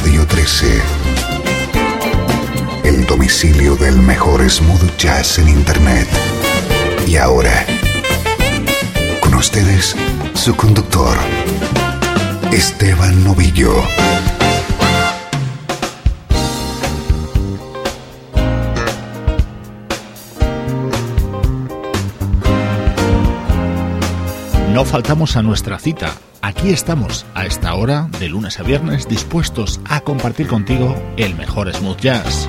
Radio 13. El domicilio del mejor smooth jazz en Internet. Y ahora, con ustedes, su conductor, Esteban Novillo. No faltamos a nuestra cita. Aquí estamos, a esta hora, de lunes a viernes, dispuestos a compartir contigo el mejor smooth jazz.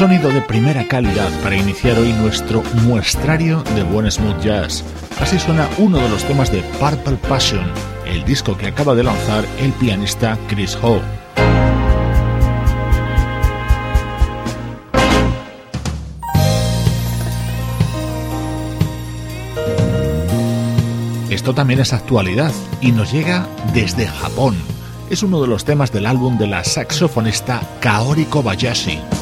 Sonido de primera calidad para iniciar hoy nuestro muestrario de buen smooth jazz. Así suena uno de los temas de Purple Passion, el disco que acaba de lanzar el pianista Chris Ho. Esto también es actualidad y nos llega desde Japón. Es uno de los temas del álbum de la saxofonista Kaori Kobayashi.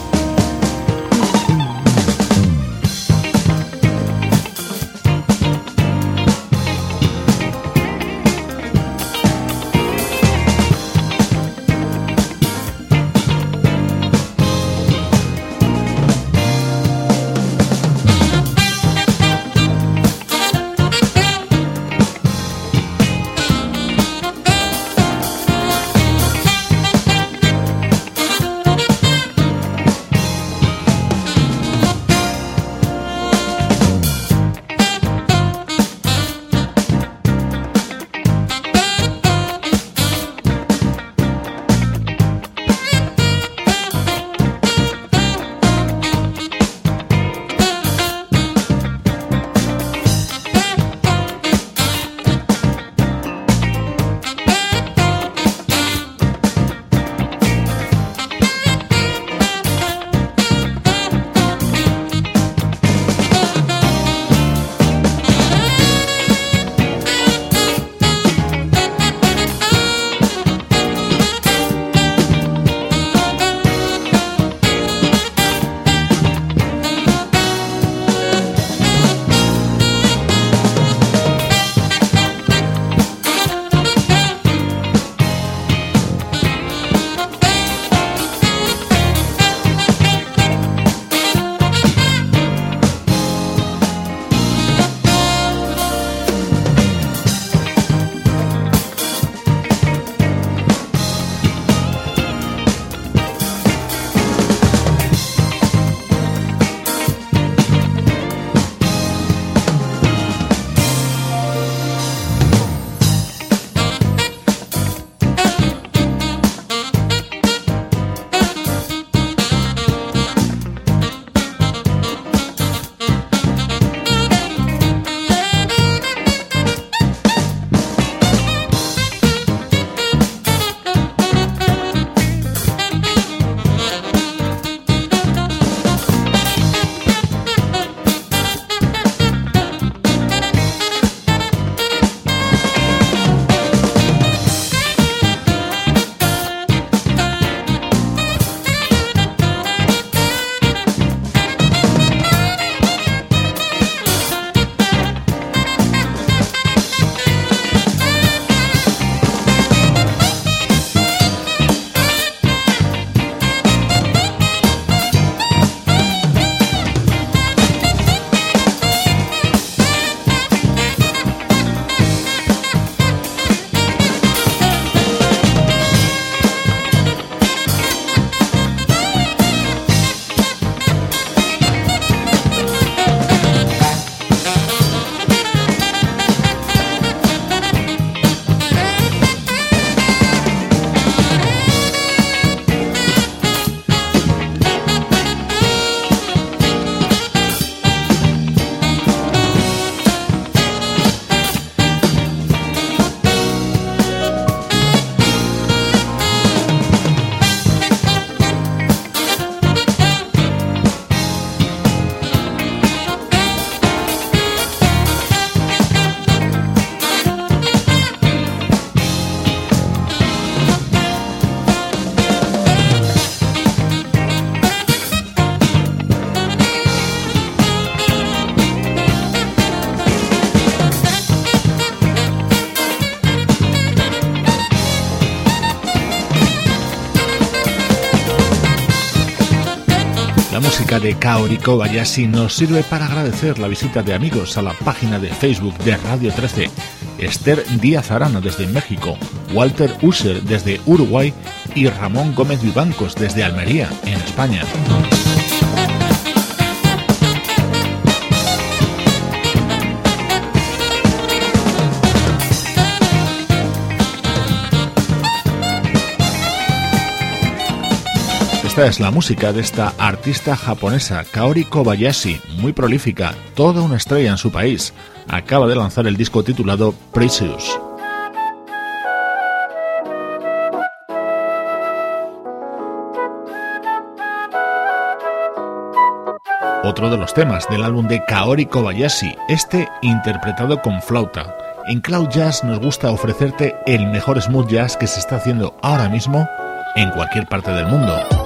De Kaori Kobayashi nos sirve para agradecer la visita de amigos a la página de Facebook de Radio 13, Esther Díaz Arana desde México, Walter User desde Uruguay y Ramón Gómez Vivancos desde Almería, en España. Esta es la música de esta artista japonesa, Kaori Kobayashi, muy prolífica, toda una estrella en su país. Acaba de lanzar el disco titulado Precious. Otro de los temas del álbum de Kaori Kobayashi, este interpretado con flauta. En Cloud Jazz nos gusta ofrecerte el mejor smooth jazz que se está haciendo ahora mismo en cualquier parte del mundo.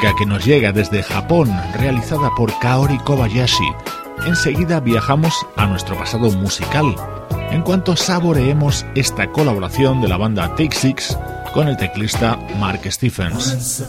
Que nos llega desde Japón, realizada por Kaori Kobayashi. Enseguida viajamos a nuestro pasado musical, en cuanto saboreemos esta colaboración de la banda Take Six con el teclista Mark Stephens.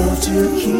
Myself to keep.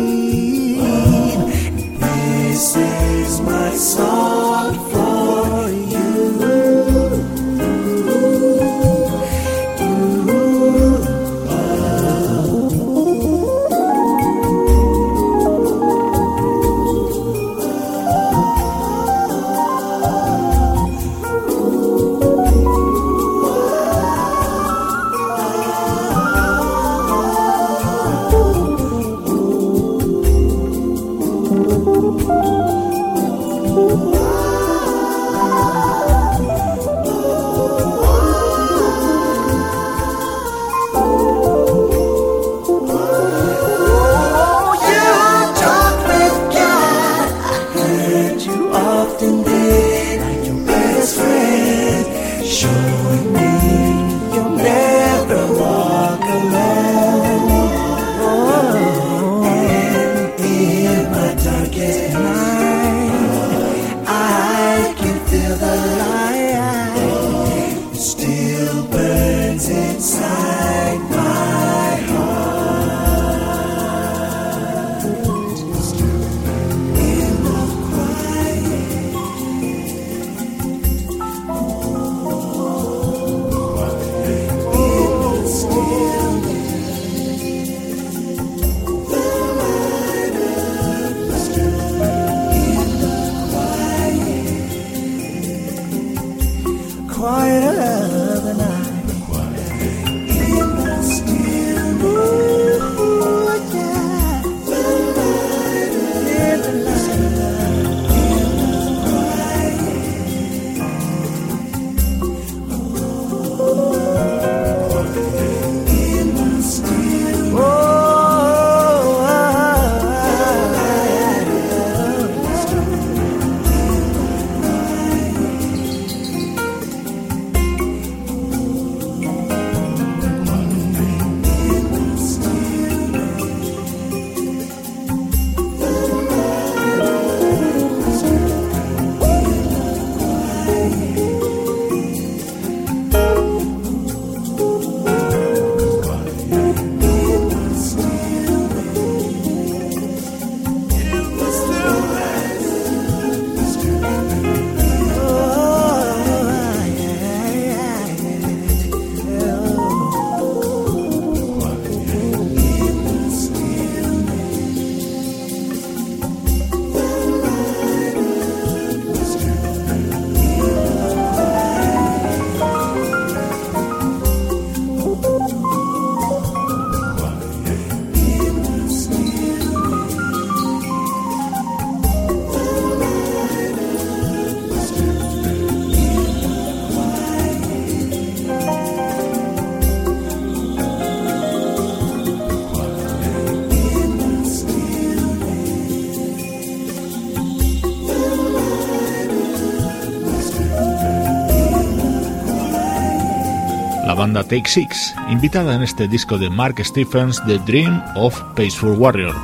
Take Six, invitada en este disco de Mark Stephens, The Dream of Peaceful Warrior,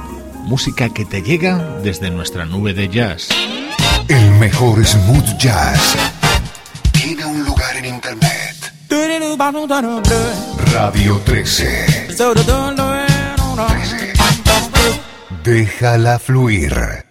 música que te llega desde nuestra nube de jazz. El mejor smooth jazz tiene un lugar en internet. Radio 13. 13. Déjala fluir.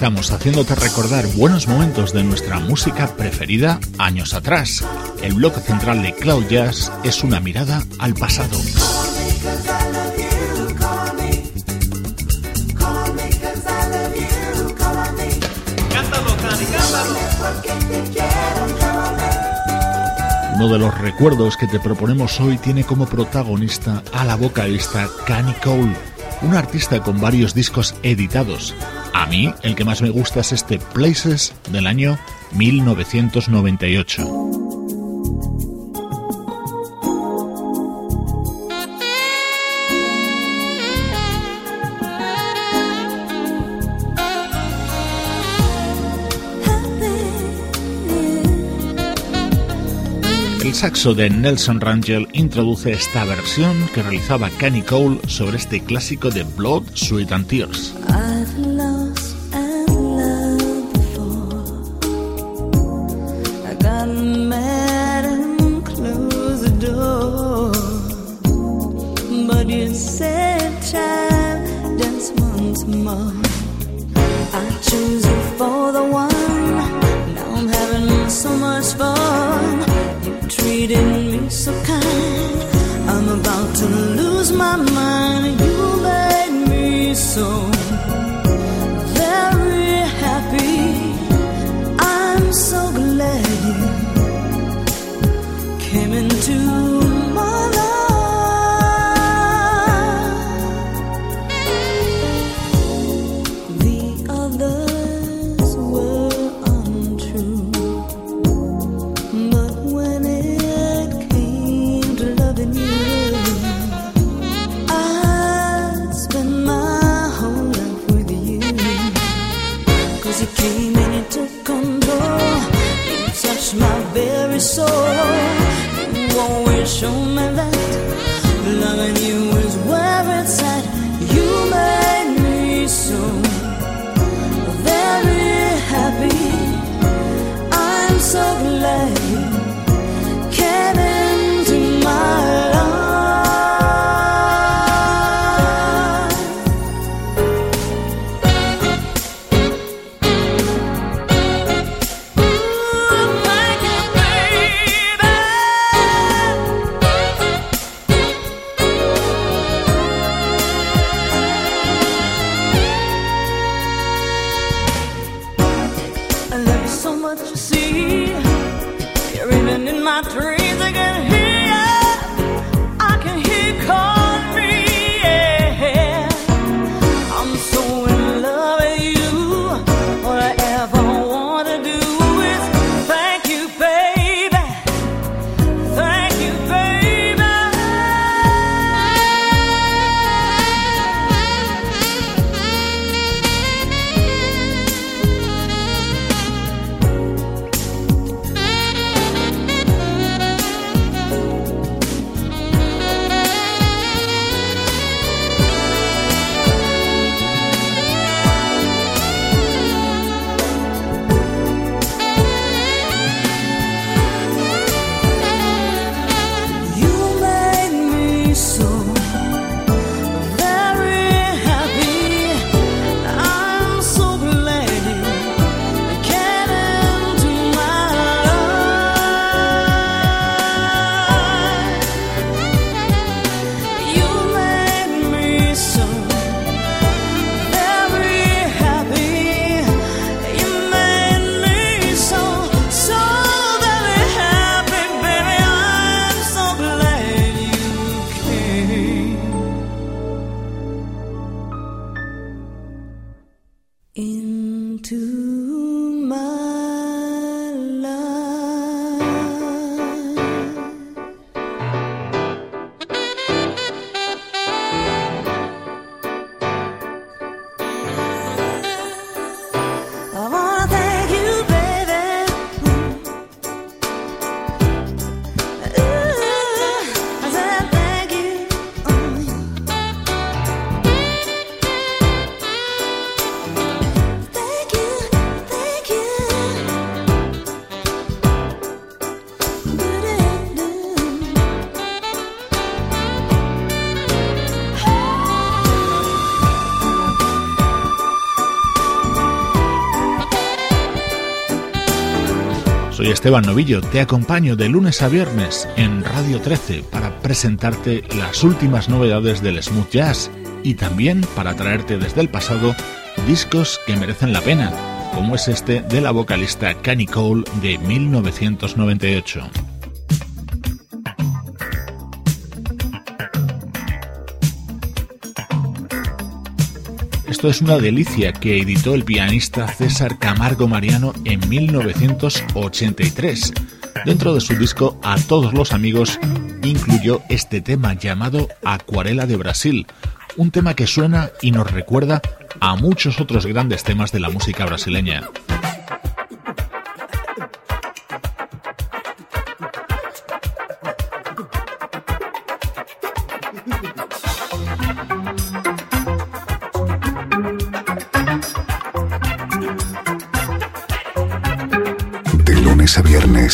Estamos haciéndote recordar buenos momentos de nuestra música preferida años atrás. El bloque central de Cloud Jazz es una mirada al pasado. Uno de los recuerdos que te proponemos hoy tiene como protagonista a la vocalista Canny Cole, una artista con varios discos editados mí el que más me gusta es este Places del año 1998. El saxo de Nelson Rangel introduce esta versión que realizaba Kenny Cole sobre este clásico de Blood, Sweat and Tears. Esteban Novillo, te acompaño de lunes a viernes en Radio 13 para presentarte las últimas novedades del smooth jazz y también para traerte desde el pasado discos que merecen la pena, como es este de la vocalista Canny Cole de 1998. Esto es una delicia que editó el pianista César Camargo Mariano en 1983. Dentro de su disco A todos los amigos incluyó este tema llamado Acuarela de Brasil, un tema que suena y nos recuerda a muchos otros grandes temas de la música brasileña.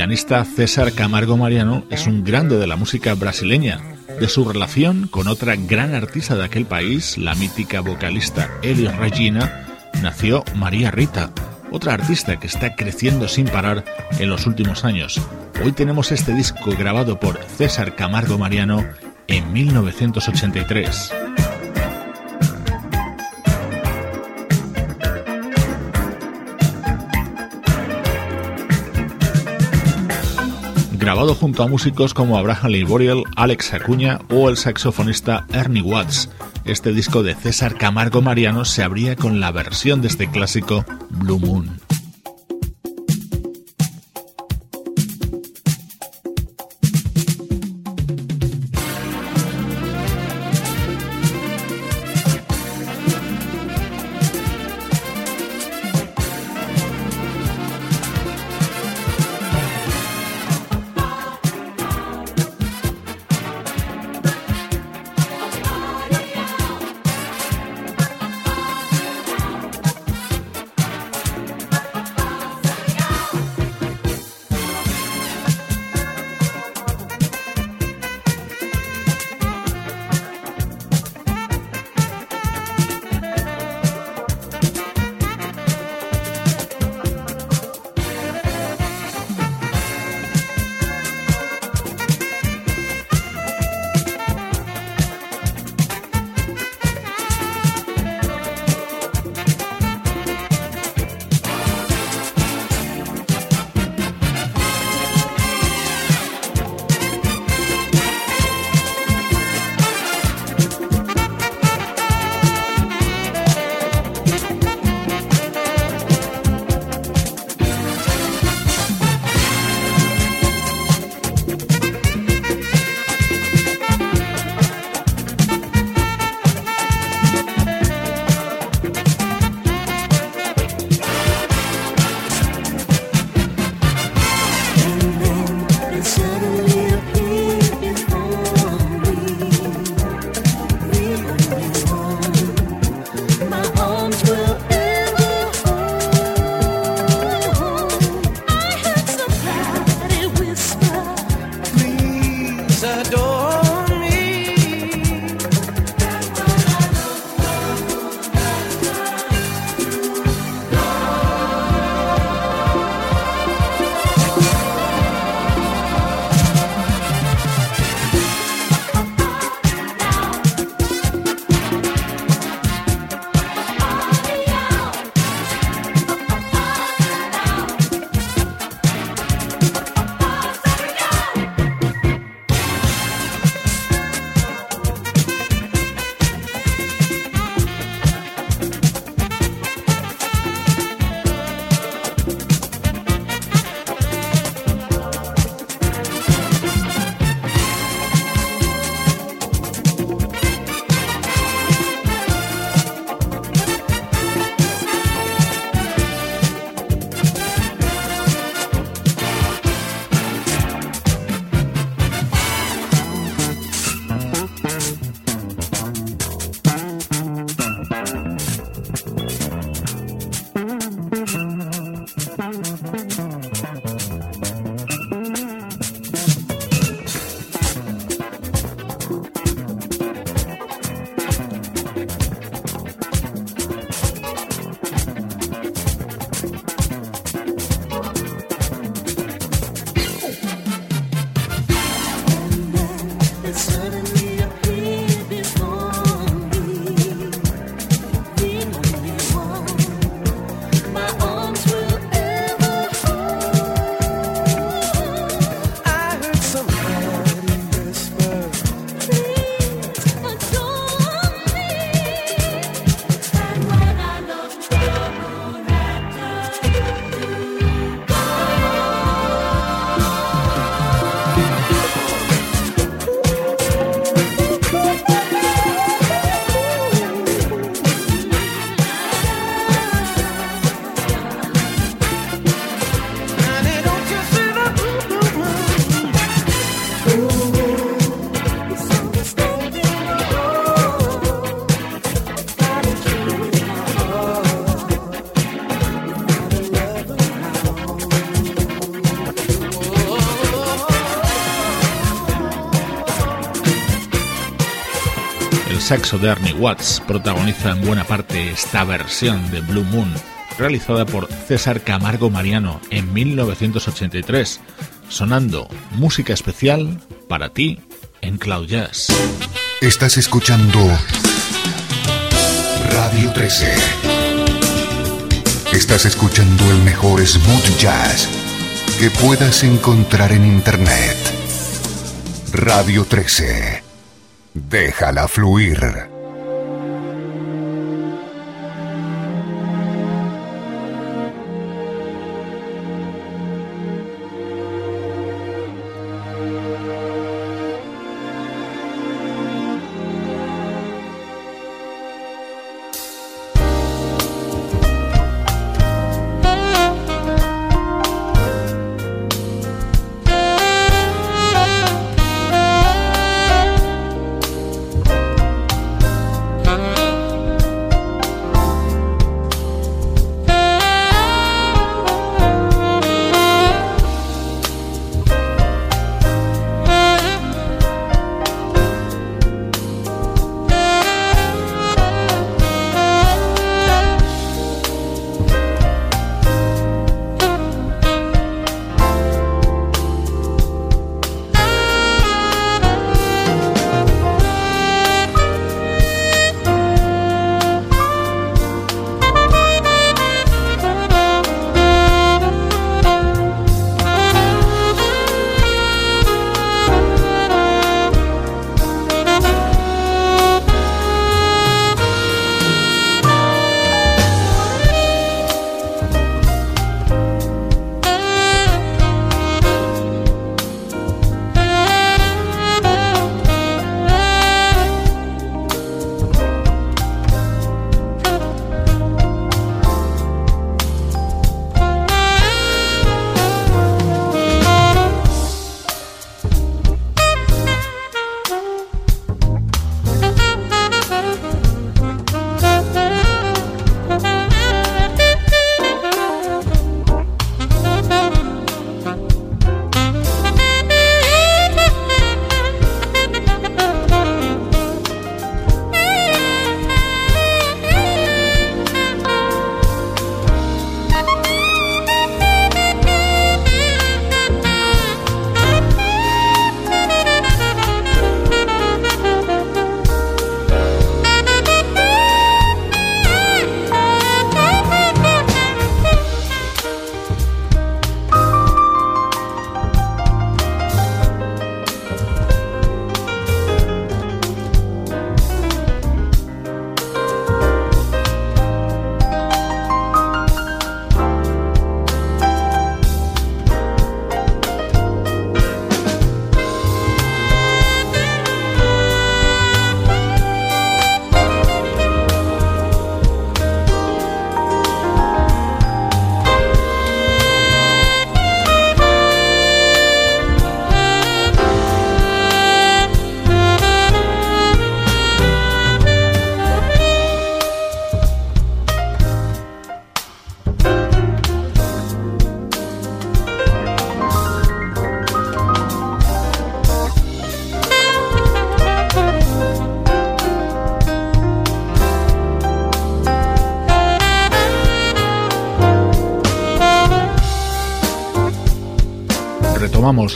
pianista César Camargo Mariano es un grande de la música brasileña. De su relación con otra gran artista de aquel país, la mítica vocalista Elis Regina, nació María Rita, otra artista que está creciendo sin parar en los últimos años. Hoy tenemos este disco grabado por César Camargo Mariano en 1983. Grabado junto a músicos como Abraham Lee Boreal, Alex Acuña o el saxofonista Ernie Watts. Este disco de César Camargo Mariano se abría con la versión de este clásico Blue Moon. Saxo de Ernie Watts protagoniza en buena parte esta versión de Blue Moon, realizada por César Camargo Mariano en 1983, sonando música especial para ti en Cloud Jazz. Estás escuchando Radio 13. Estás escuchando el mejor smooth jazz que puedas encontrar en Internet. Radio 13. Déjala fluir.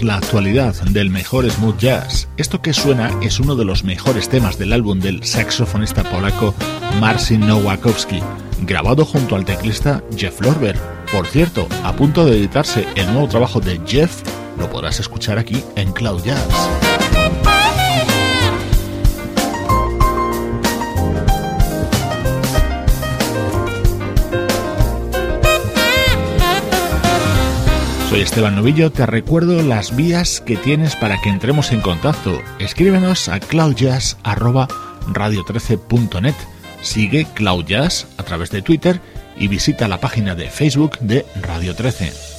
La actualidad del mejor smooth jazz. Esto que suena es uno de los mejores temas del álbum del saxofonista polaco Marcin Nowakowski, grabado junto al teclista Jeff Lorber. Por cierto, a punto de editarse el nuevo trabajo de Jeff, lo podrás escuchar aquí en Cloud Jazz. Soy Esteban Novillo, te recuerdo las vías que tienes para que entremos en contacto. Escríbenos a cloudjazz.radio13.net. Sigue Cloud a través de Twitter y visita la página de Facebook de Radio 13.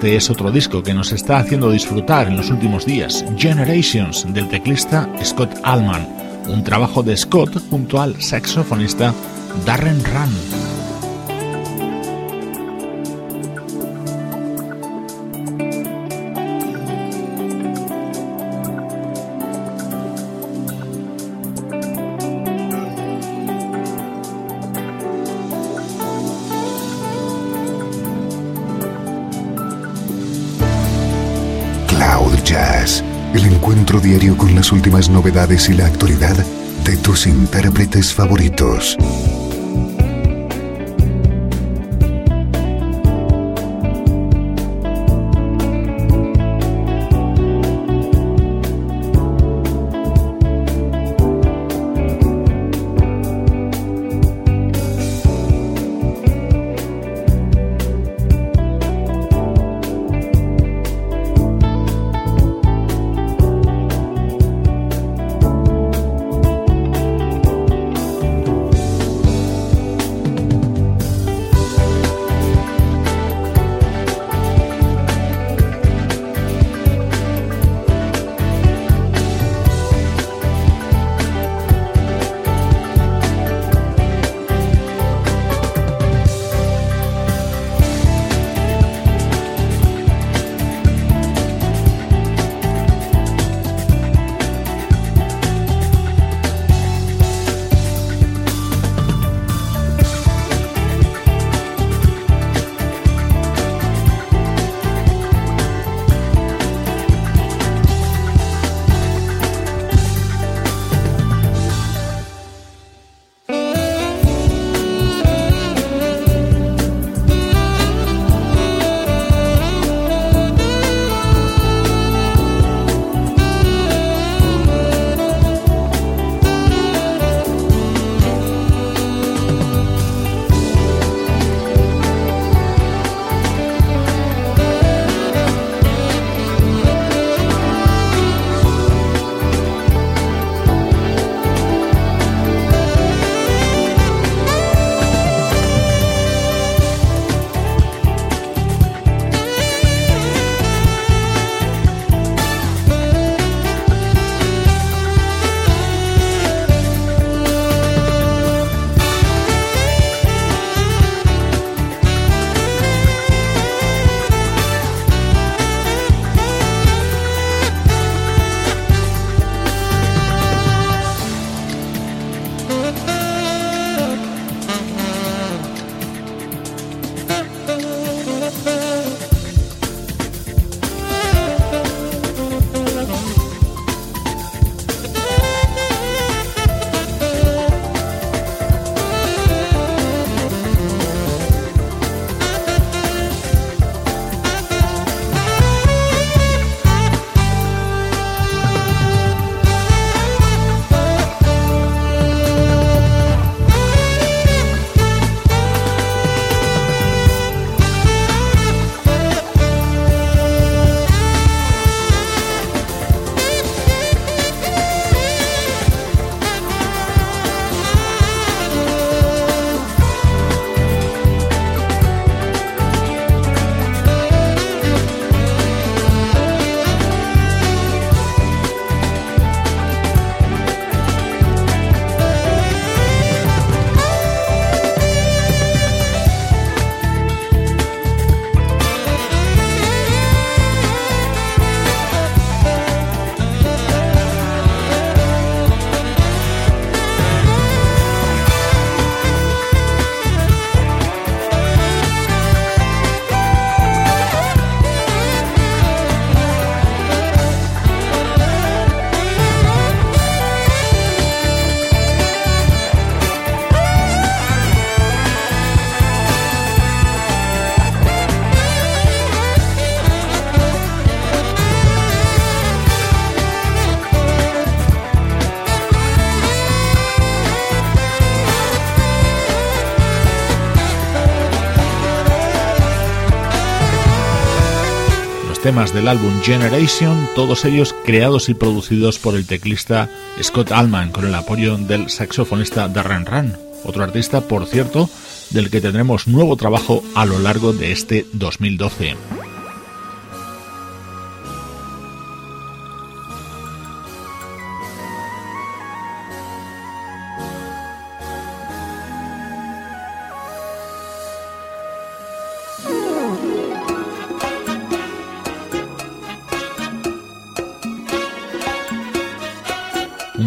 Este es otro disco que nos está haciendo disfrutar en los últimos días, Generations, del teclista Scott Allman, un trabajo de Scott junto al saxofonista Darren Run. El encuentro diario con las últimas novedades y la actualidad de tus intérpretes favoritos. Temas del álbum Generation, todos ellos creados y producidos por el teclista Scott Allman con el apoyo del saxofonista Darren Run, otro artista, por cierto, del que tendremos nuevo trabajo a lo largo de este 2012.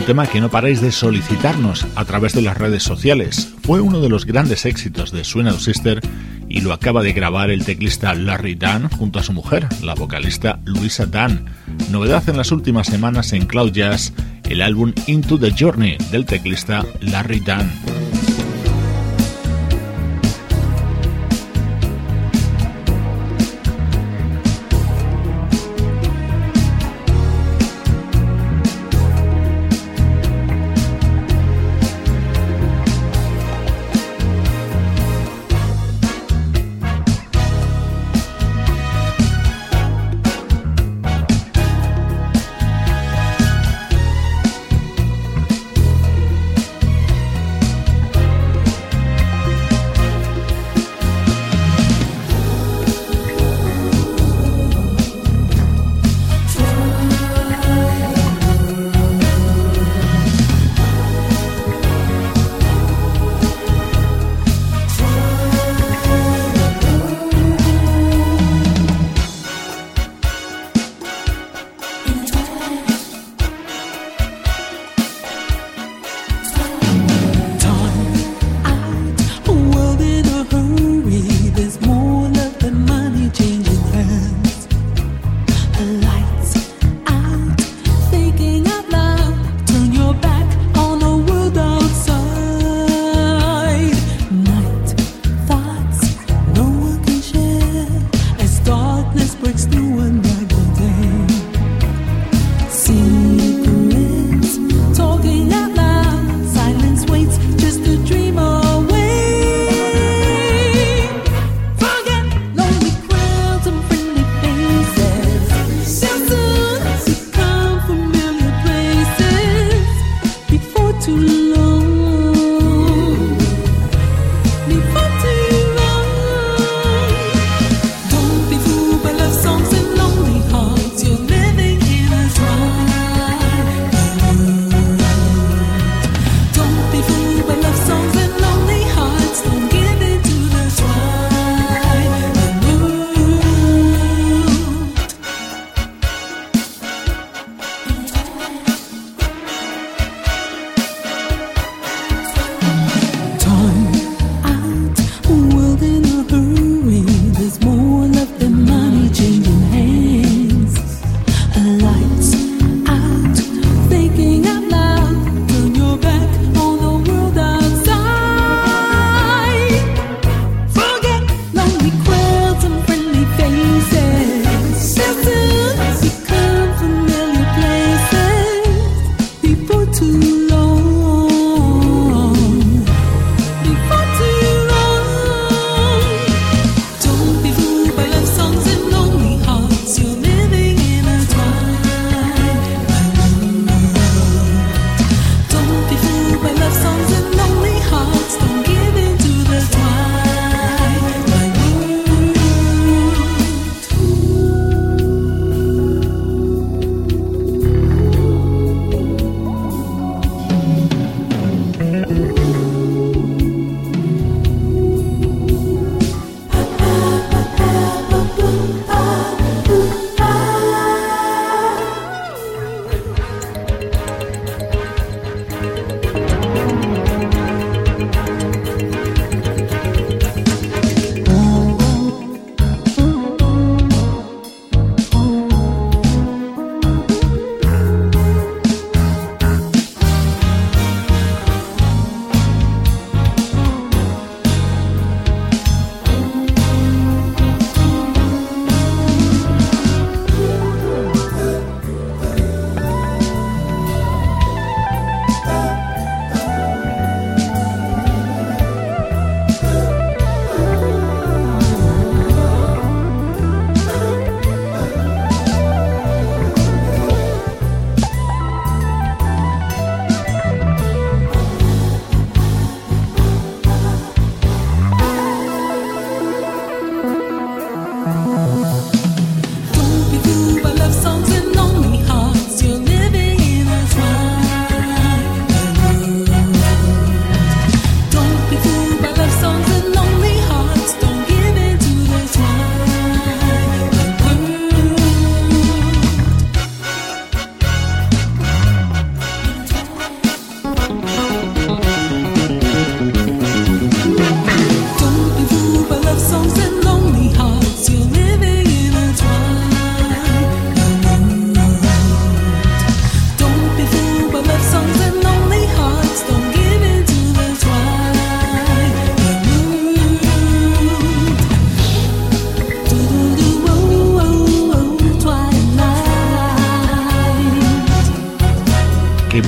Tema que no paráis de solicitarnos a través de las redes sociales. Fue uno de los grandes éxitos de Suena Sister y lo acaba de grabar el teclista Larry Dunn junto a su mujer, la vocalista Luisa Dunn. Novedad en las últimas semanas en Cloud Jazz, el álbum Into the Journey del teclista Larry Dunn. to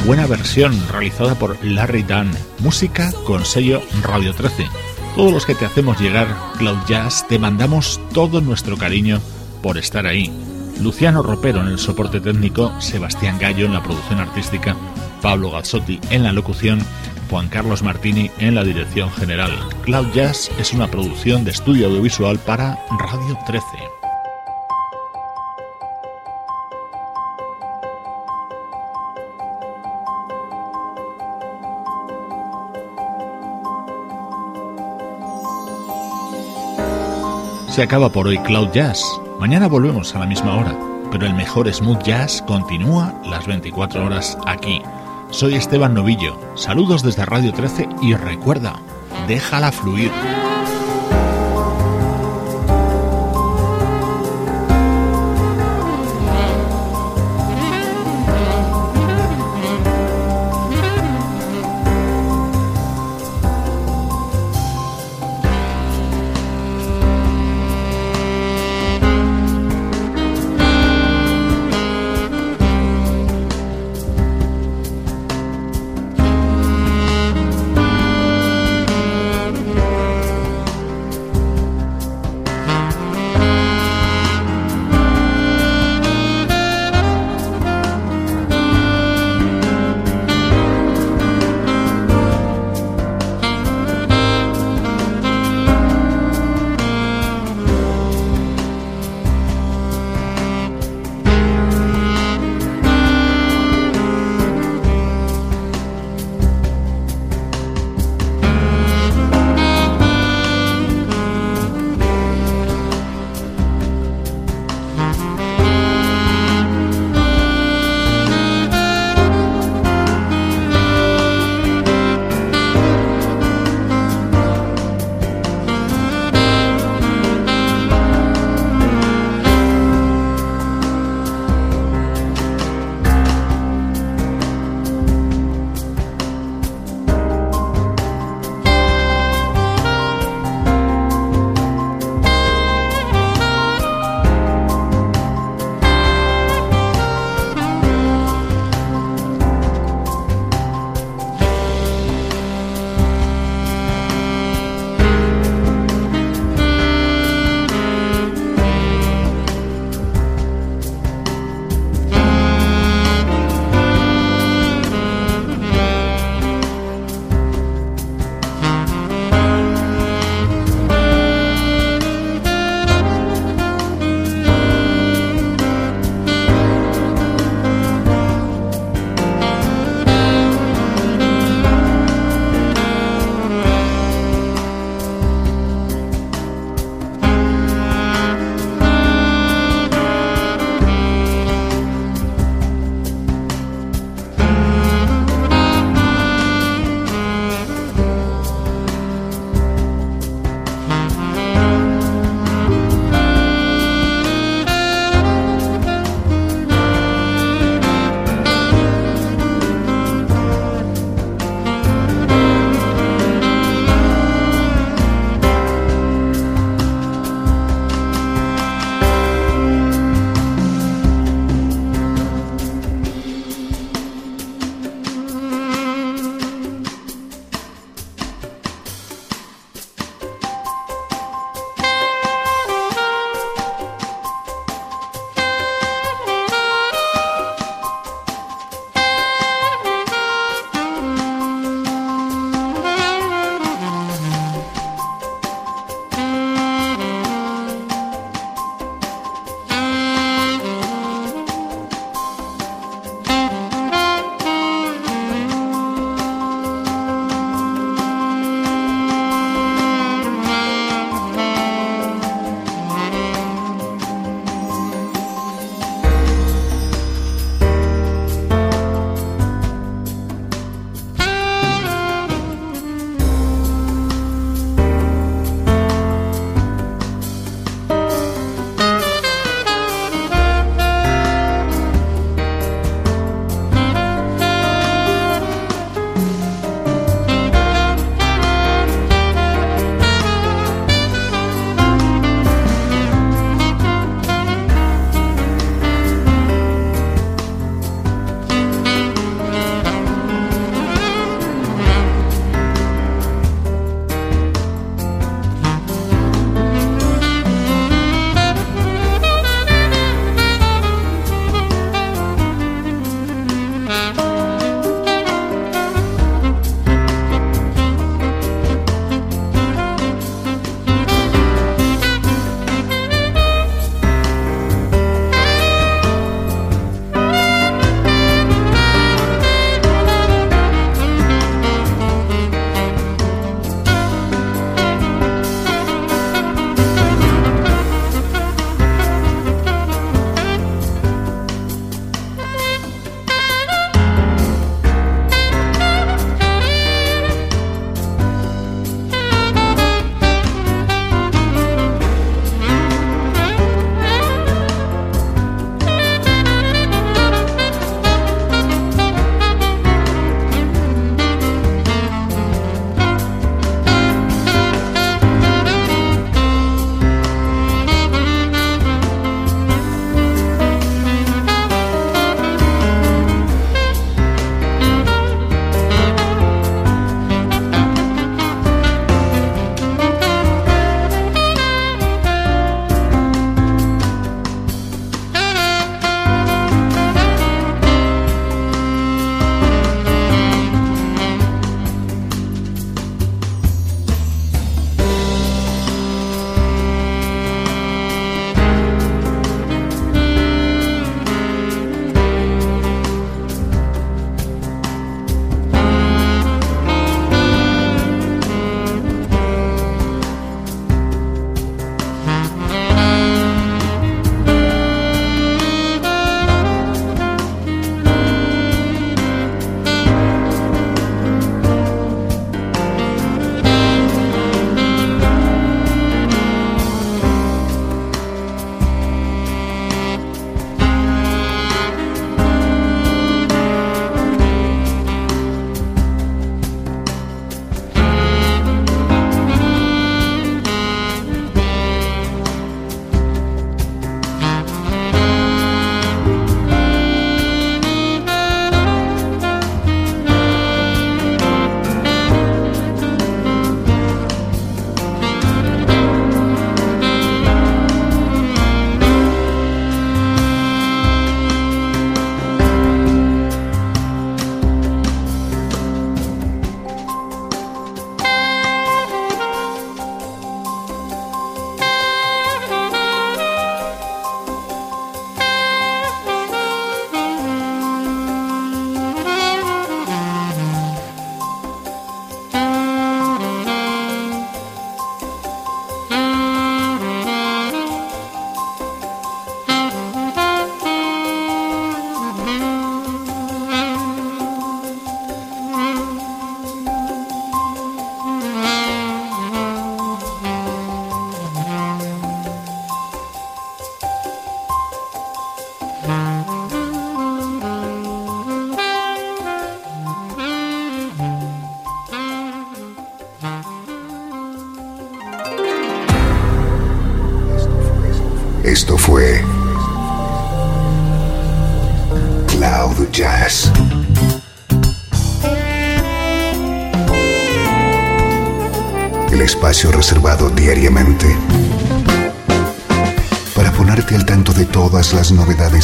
buena versión realizada por Larry Dunn, música con sello Radio 13. Todos los que te hacemos llegar Cloud Jazz te mandamos todo nuestro cariño por estar ahí. Luciano Ropero en el soporte técnico, Sebastián Gallo en la producción artística, Pablo Gazzotti en la locución, Juan Carlos Martini en la dirección general. Cloud Jazz es una producción de estudio audiovisual para Radio 13. Se acaba por hoy Cloud Jazz. Mañana volvemos a la misma hora, pero el mejor smooth jazz continúa las 24 horas aquí. Soy Esteban Novillo. Saludos desde Radio 13 y recuerda, déjala fluir.